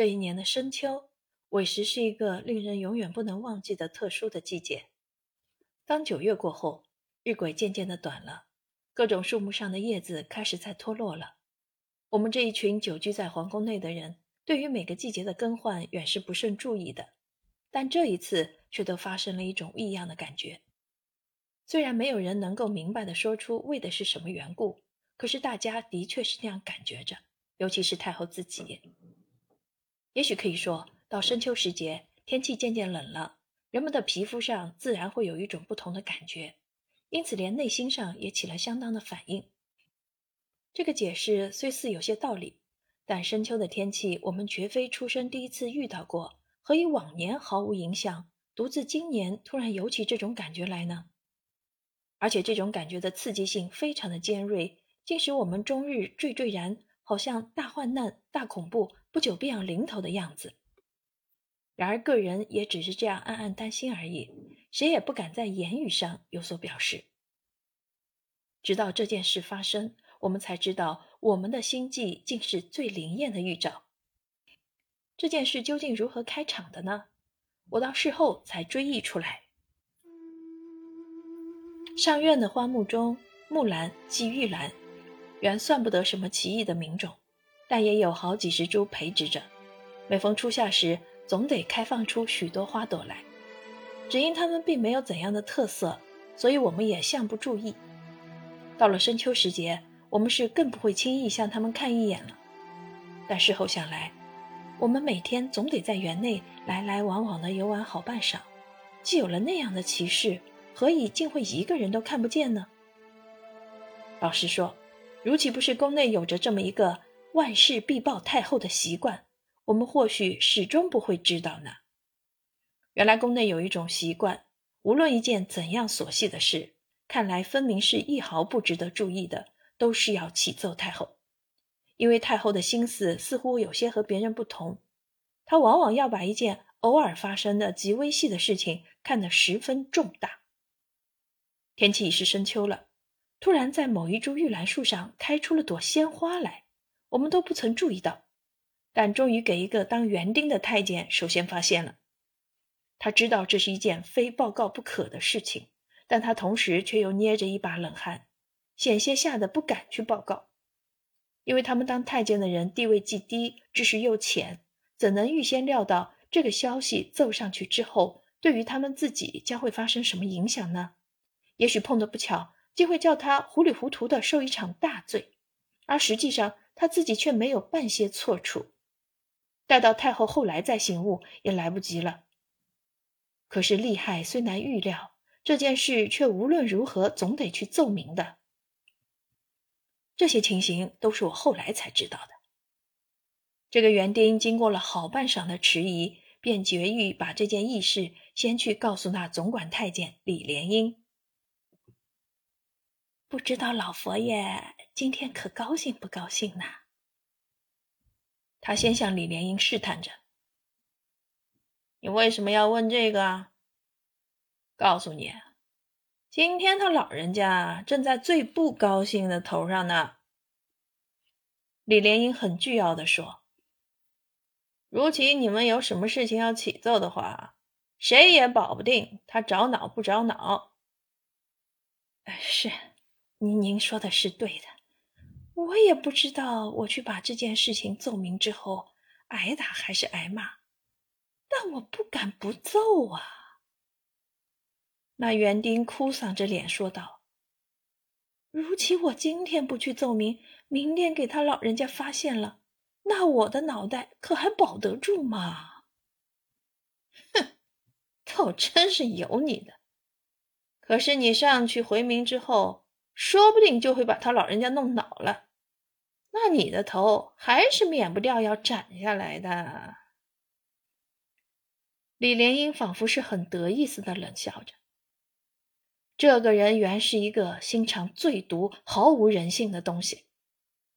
这一年的深秋，委实是一个令人永远不能忘记的特殊的季节。当九月过后，日晷渐渐的短了，各种树木上的叶子开始在脱落了。我们这一群久居在皇宫内的人，对于每个季节的更换远是不甚注意的，但这一次却都发生了一种异样的感觉。虽然没有人能够明白的说出为的是什么缘故，可是大家的确是那样感觉着，尤其是太后自己。也许可以说到深秋时节，天气渐渐冷了，人们的皮肤上自然会有一种不同的感觉，因此连内心上也起了相当的反应。这个解释虽似有些道理，但深秋的天气我们绝非出生第一次遇到过，何以往年毫无影响，独自今年突然尤起这种感觉来呢？而且这种感觉的刺激性非常的尖锐，竟使我们终日惴惴然，好像大患难、大恐怖。不久便要临头的样子。然而，个人也只是这样暗暗担心而已，谁也不敢在言语上有所表示。直到这件事发生，我们才知道我们的心计竟是最灵验的预兆。这件事究竟如何开场的呢？我到事后才追忆出来。上院的花木中，木兰即玉兰，原算不得什么奇异的名种。但也有好几十株培植着，每逢初夏时，总得开放出许多花朵来。只因它们并没有怎样的特色，所以我们也向不注意。到了深秋时节，我们是更不会轻易向它们看一眼了。但事后想来，我们每天总得在园内来来往往的游玩好半晌，既有了那样的奇事，何以竟会一个人都看不见呢？老实说，如岂不是宫内有着这么一个？万事必报太后的习惯，我们或许始终不会知道呢。原来宫内有一种习惯，无论一件怎样琐细的事，看来分明是一毫不值得注意的，都是要启奏太后。因为太后的心思似乎有些和别人不同，她往往要把一件偶尔发生的极微细的事情看得十分重大。天气已是深秋了，突然在某一株玉兰树上开出了朵鲜花来。我们都不曾注意到，但终于给一个当园丁的太监首先发现了。他知道这是一件非报告不可的事情，但他同时却又捏着一把冷汗，险些吓得不敢去报告。因为他们当太监的人地位既低，知识又浅，怎能预先料到这个消息奏上去之后，对于他们自己将会发生什么影响呢？也许碰得不巧，竟会叫他糊里糊涂的受一场大罪，而实际上。他自己却没有半些错处，待到太后后来再醒悟，也来不及了。可是利害虽难预料，这件事却无论如何总得去奏明的。这些情形都是我后来才知道的。这个园丁经过了好半晌的迟疑，便决意把这件异事先去告诉那总管太监李莲英。不知道老佛爷今天可高兴不高兴呢？他先向李莲英试探着：“你为什么要问这个？告诉你，今天他老人家正在最不高兴的头上呢。”李莲英很倨傲的说：“如其你们有什么事情要启奏的话，谁也保不定他着恼不着恼。”是。您您说的是对的，我也不知道我去把这件事情奏明之后挨打还是挨骂，但我不敢不奏啊。那园丁哭丧着脸说道：“如其我今天不去奏明，明天给他老人家发现了，那我的脑袋可还保得住吗？”哼，倒真是有你的。可是你上去回明之后。说不定就会把他老人家弄恼了，那你的头还是免不掉要斩下来的。李莲英仿佛是很得意似的冷笑着。这个人原是一个心肠最毒、毫无人性的东西。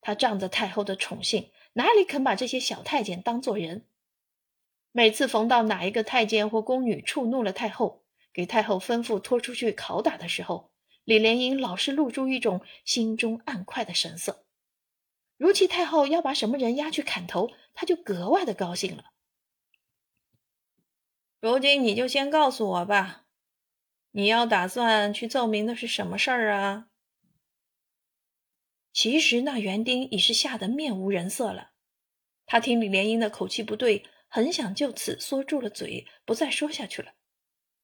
他仗着太后的宠幸，哪里肯把这些小太监当做人？每次逢到哪一个太监或宫女触怒了太后，给太后吩咐拖出去拷打的时候，李莲英老是露出一种心中暗快的神色，如其太后要把什么人押去砍头，他就格外的高兴了。如今你就先告诉我吧，你要打算去奏明的是什么事儿啊？其实那园丁已是吓得面无人色了，他听李莲英的口气不对，很想就此缩住了嘴，不再说下去了。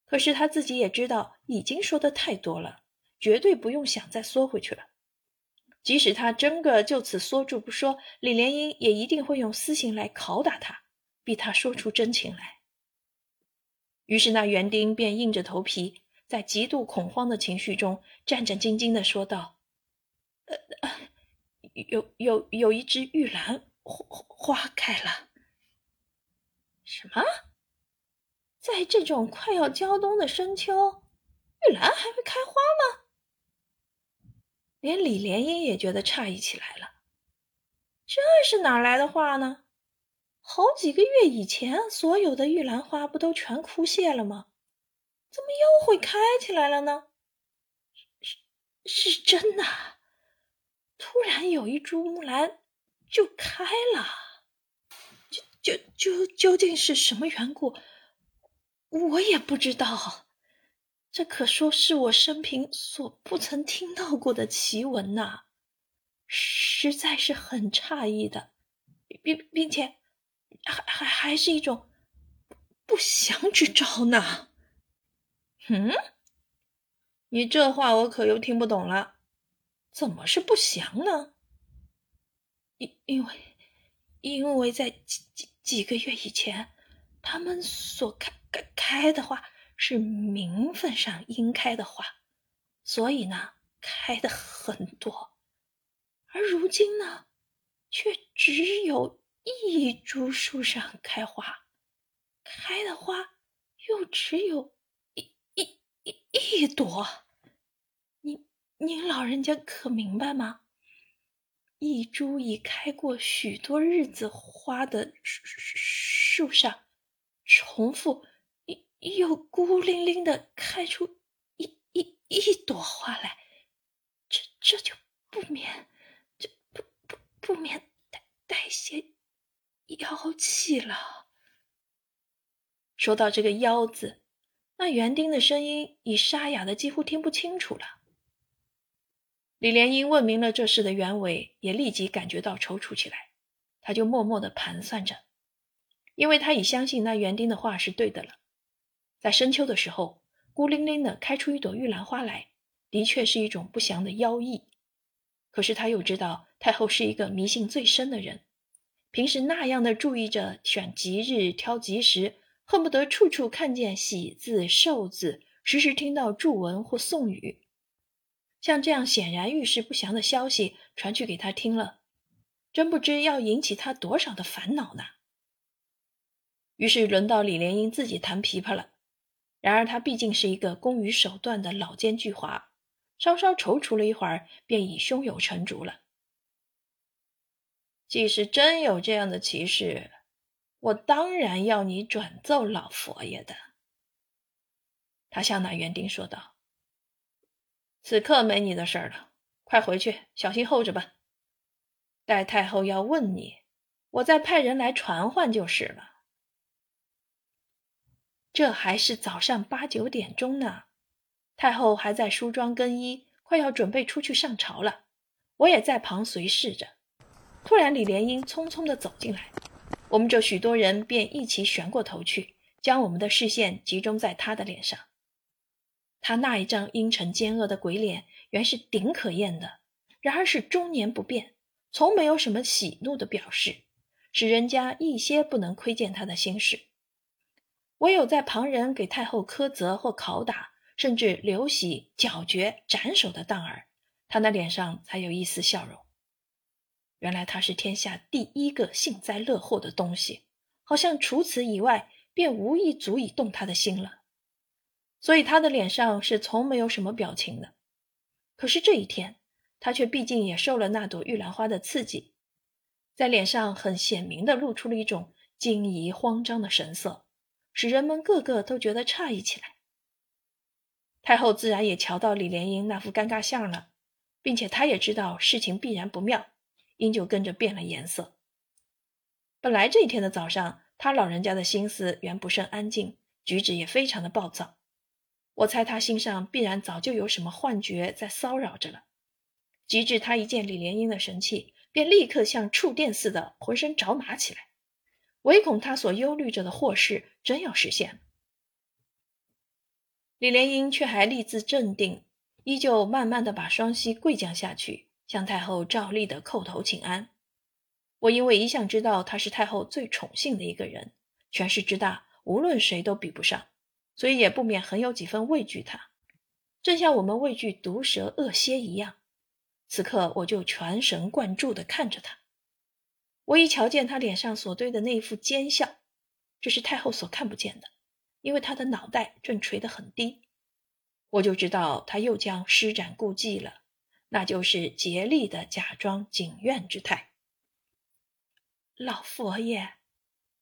可是他自己也知道，已经说的太多了，绝对不用想再缩回去了。即使他真个就此缩住不说，李莲英也一定会用私刑来拷打他，逼他说出真情来。于是，那园丁便硬着头皮，在极度恐慌的情绪中，战战兢兢地说道：“呃，有有有一只玉兰花花开了。什么？在这种快要交冬的深秋，玉兰还会开花吗？”连李莲英也觉得诧异起来了。这是哪来的话呢？好几个月以前，所有的玉兰花不都全枯谢了吗？怎么又会开起来了呢？是是真的，突然有一株木兰就开了。究究究究竟是什么缘故？我也不知道。这可说是我生平所不曾听到过的奇闻呐，实在是很诧异的，并并且。还还还是一种不祥之兆呢。嗯，你这话我可又听不懂了。怎么是不祥呢？因因为因为在几几几个月以前，他们所开开开的话是名分上应开的花，所以呢开的很多，而如今呢，却只有。一株树上开花，开的花又只有一一一一朵。您您老人家可明白吗？一株已开过许多日子花的树树上，重复又孤零零的开出一一一朵花来，这这就不免，这不不不免带带些。妖气了。说到这个“妖”字，那园丁的声音已沙哑的几乎听不清楚了。李莲英问明了这事的原委，也立即感觉到踌躇起来。他就默默的盘算着，因为他已相信那园丁的话是对的了。在深秋的时候，孤零零的开出一朵玉兰花来，的确是一种不祥的妖异。可是他又知道太后是一个迷信最深的人。平时那样的注意着选吉日、挑吉时，恨不得处处看见喜字、寿字，时时听到祝文或颂语。像这样显然预示不祥的消息传去给他听了，真不知要引起他多少的烦恼呢。于是轮到李莲英自己弹琵琶了。然而他毕竟是一个工于手段的老奸巨猾，稍稍踌躇了一会儿，便已胸有成竹了。即使真有这样的奇事，我当然要你转奏老佛爷的。他向那园丁说道：“此刻没你的事儿了，快回去，小心候着吧。待太后要问你，我再派人来传唤就是了。这还是早上八九点钟呢，太后还在梳妆更衣，快要准备出去上朝了。我也在旁随侍着。”突然，李莲英匆匆地走进来，我们这许多人便一齐旋过头去，将我们的视线集中在他的脸上。他那一张阴沉奸恶的鬼脸，原是顶可厌的，然而是终年不变，从没有什么喜怒的表示，使人家一些不能窥见他的心事。唯有在旁人给太后苛责或拷打，甚至流血、绞绝、斩首的当儿，他那脸上才有一丝笑容。原来他是天下第一个幸灾乐祸的东西，好像除此以外，便无一足以动他的心了。所以他的脸上是从没有什么表情的。可是这一天，他却毕竟也受了那朵玉兰花的刺激，在脸上很显明的露出了一种惊疑慌张的神色，使人们个个都觉得诧异起来。太后自然也瞧到李莲英那副尴尬相了，并且她也知道事情必然不妙。因就跟着变了颜色。本来这一天的早上，他老人家的心思原不甚安静，举止也非常的暴躁。我猜他心上必然早就有什么幻觉在骚扰着了。及至他一见李莲英的神气，便立刻像触电似的浑身着麻起来，唯恐他所忧虑着的祸事真要实现。李莲英却还立自镇定，依旧慢慢的把双膝跪降下去，向太后照例的叩头请安。我因为一向知道他是太后最宠幸的一个人，权势之大，无论谁都比不上，所以也不免很有几分畏惧他，正像我们畏惧毒蛇恶蝎一样。此刻我就全神贯注的看着他，我一瞧见他脸上所堆的那一副奸笑，这是太后所看不见的，因为他的脑袋正垂得很低，我就知道他又将施展故技了，那就是竭力的假装景怨之态。老佛爷，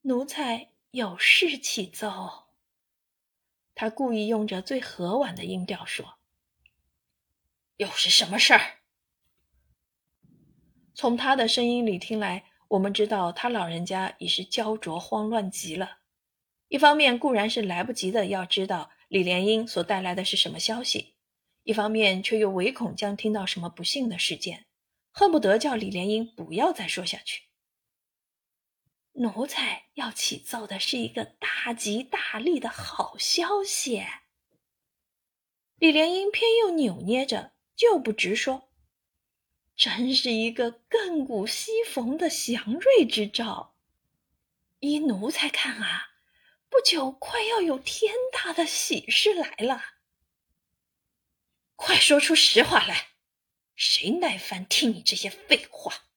奴才有事启奏。他故意用着最和婉的音调说：“又是什么事儿？”从他的声音里听来，我们知道他老人家已是焦灼慌乱极了。一方面固然是来不及的要知道李莲英所带来的是什么消息，一方面却又唯恐将听到什么不幸的事件，恨不得叫李莲英不要再说下去。奴才要启奏的是一个大吉大利的好消息。李莲英偏又扭捏着，就不直说。真是一个亘古稀逢的祥瑞之兆。依奴才看啊，不久快要有天大的喜事来了。快说出实话来，谁耐烦听你这些废话？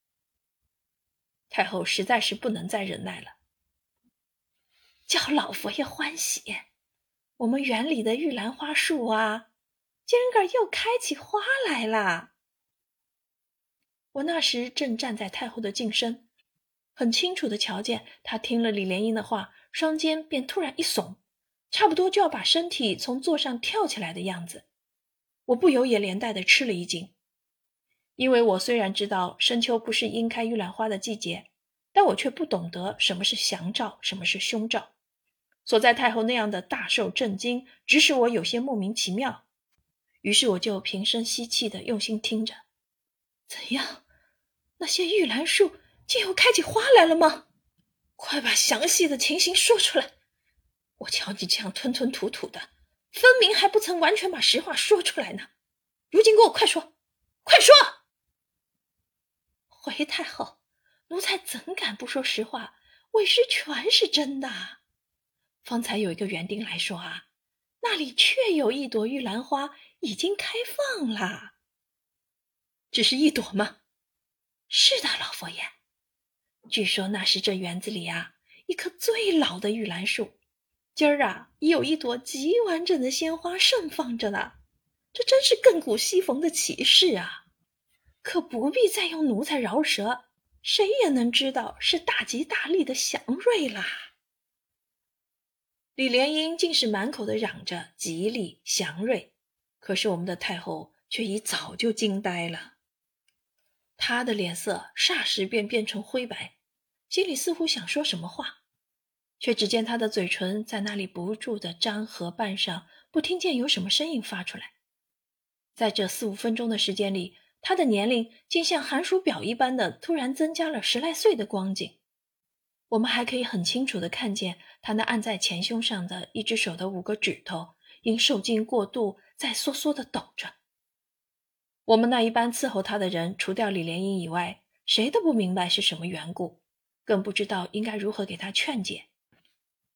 太后实在是不能再忍耐了，叫老佛爷欢喜，我们园里的玉兰花树啊，今儿个又开起花来了。我那时正站在太后的近身，很清楚的瞧见她听了李莲英的话，双肩便突然一耸，差不多就要把身体从座上跳起来的样子。我不由也连带的吃了一惊，因为我虽然知道深秋不是樱开玉兰花的季节，但我却不懂得什么是祥兆，什么是凶兆。所在太后那样的大受震惊，只使我有些莫名其妙。于是我就平声吸气的用心听着。怎样？那些玉兰树竟又开起花来了吗？快把详细的情形说出来！我瞧你这样吞吞吐吐的，分明还不曾完全把实话说出来呢。如今给我快说，快说！回太后，奴才怎敢不说实话？为师全是真的。方才有一个园丁来说啊，那里确有一朵玉兰花已经开放了。只是一朵吗？是的，老佛爷。据说那是这园子里啊一棵最老的玉兰树，今儿啊已有一朵极完整的鲜花盛放着呢。这真是亘古稀逢的奇事啊！可不必再用奴才饶舌，谁也能知道是大吉大利的祥瑞啦。李莲英竟是满口的嚷着吉利祥瑞，可是我们的太后却已早就惊呆了。他的脸色霎时便变成灰白，心里似乎想说什么话，却只见他的嘴唇在那里不住的张合半上，不听见有什么声音发出来。在这四五分钟的时间里，他的年龄竟像寒暑表一般的突然增加了十来岁的光景。我们还可以很清楚的看见他那按在前胸上的一只手的五个指头，因受惊过度在缩缩的抖着。我们那一班伺候他的人，除掉李莲英以外，谁都不明白是什么缘故，更不知道应该如何给他劝解，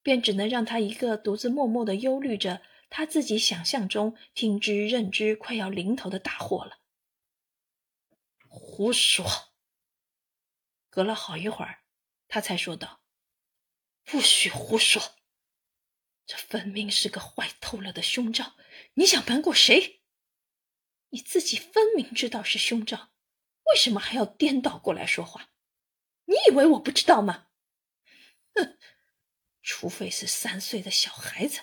便只能让他一个独自默默的忧虑着他自己想象中听之任之快要临头的大祸了。胡说！隔了好一会儿，他才说道：“不许胡说！这分明是个坏透了的凶兆，你想瞒过谁？”你自己分明知道是凶兆，为什么还要颠倒过来说话？你以为我不知道吗？哼！除非是三岁的小孩子，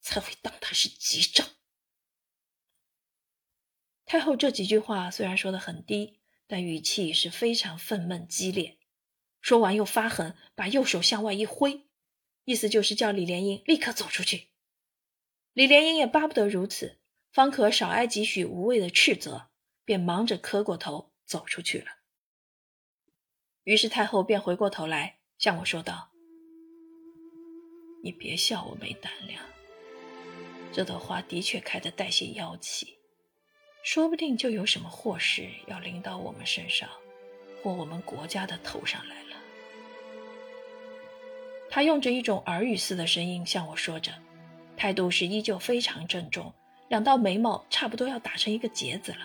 才会当他是吉兆。太后这几句话虽然说的很低，但语气是非常愤懑激烈。说完又发狠，把右手向外一挥，意思就是叫李莲英立刻走出去。李莲英也巴不得如此，方可少挨几许无谓的斥责，便忙着磕过头走出去了。于是太后便回过头来向我说道：“你别笑我没胆量，这朵花的确开得带些妖气。”说不定就有什么祸事要临到我们身上，或我们国家的头上来了。他用着一种耳语似的声音向我说着，态度是依旧非常郑重，两道眉毛差不多要打成一个结子了。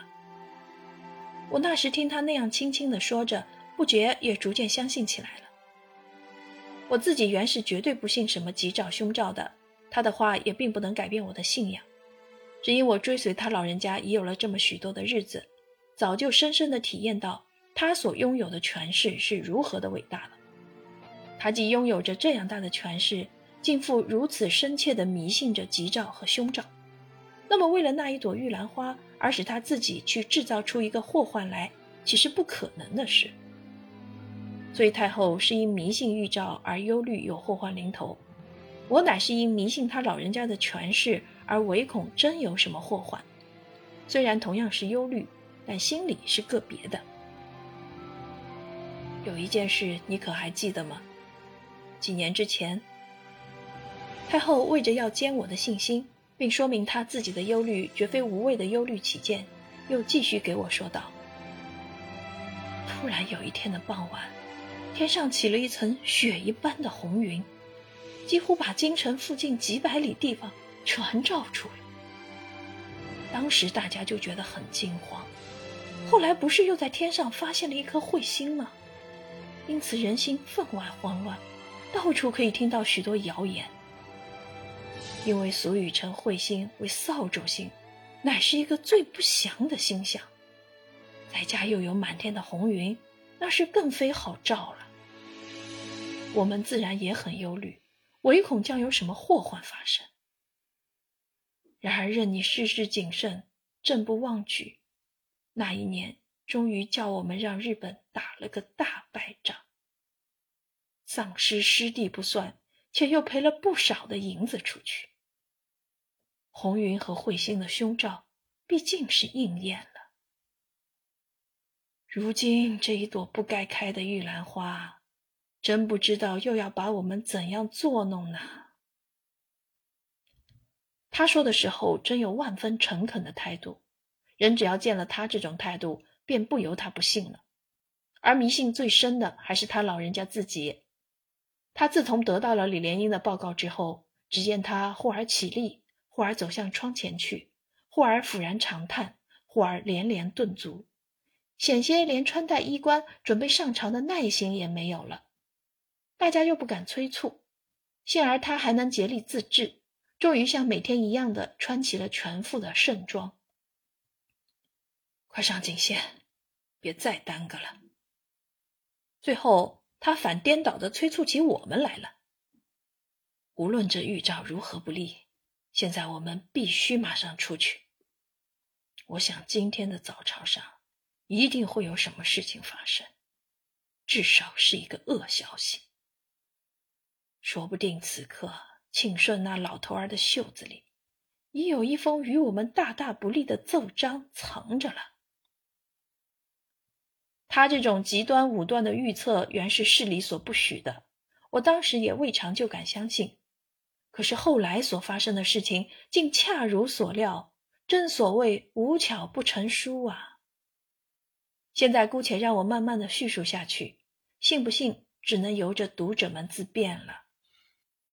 我那时听他那样轻轻地说着，不觉也逐渐相信起来了。我自己原是绝对不信什么吉兆凶兆的，他的话也并不能改变我的信仰。只因我追随他老人家已有了这么许多的日子，早就深深地体验到他所拥有的权势是如何的伟大了。他既拥有着这样大的权势，竟负如此深切地迷信着吉兆和凶兆，那么为了那一朵玉兰花而使他自己去制造出一个祸患来，岂是不可能的事？所以太后是因迷信预兆而忧虑有祸患临头，我乃是因迷信他老人家的权势。而唯恐真有什么祸患，虽然同样是忧虑，但心里是个别的。有一件事，你可还记得吗？几年之前，太后为着要坚我的信心，并说明他自己的忧虑绝非无谓的忧虑起见，又继续给我说道：突然有一天的傍晚，天上起了一层雪一般的红云，几乎把京城附近几百里地方。全照出了，当时大家就觉得很惊慌。后来不是又在天上发现了一颗彗星吗？因此人心分外慌乱，到处可以听到许多谣言。因为俗语称彗星为扫帚星，乃是一个最不祥的星象。在家又有满天的红云，那是更非好兆了。我们自然也很忧虑，唯恐将有什么祸患发生。然而，任你事事谨慎，正不忘举，那一年终于叫我们让日本打了个大败仗，丧失失地不算，且又赔了不少的银子出去。红云和彗星的凶兆毕竟是应验了。如今这一朵不该开的玉兰花，真不知道又要把我们怎样作弄呢？他说的时候，真有万分诚恳的态度。人只要见了他这种态度，便不由他不信了。而迷信最深的还是他老人家自己。他自从得到了李莲英的报告之后，只见他忽而起立，忽而走向窗前去，忽而俯然长叹，忽而连连顿足，险些连穿戴衣冠、准备上朝的耐心也没有了。大家又不敢催促，幸而他还能竭力自制。终于像每天一样的穿起了全副的盛装，快上锦线，别再耽搁了。最后，他反颠倒的催促起我们来了。无论这预兆如何不利，现在我们必须马上出去。我想今天的早朝上一定会有什么事情发生，至少是一个恶消息。说不定此刻。庆顺那老头儿的袖子里，已有一封与我们大大不利的奏章藏着了。他这种极端武断的预测，原是市里所不许的。我当时也未尝就敢相信。可是后来所发生的事情，竟恰如所料。正所谓无巧不成书啊！现在姑且让我慢慢的叙述下去，信不信，只能由着读者们自便了。